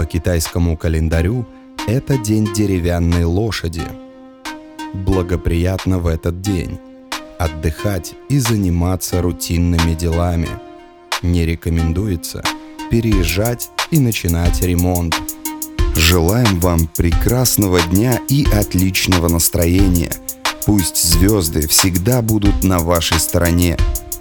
По китайскому календарю это день деревянной лошади. Благоприятно в этот день отдыхать и заниматься рутинными делами. Не рекомендуется переезжать и начинать ремонт. Желаем вам прекрасного дня и отличного настроения. Пусть звезды всегда будут на вашей стороне.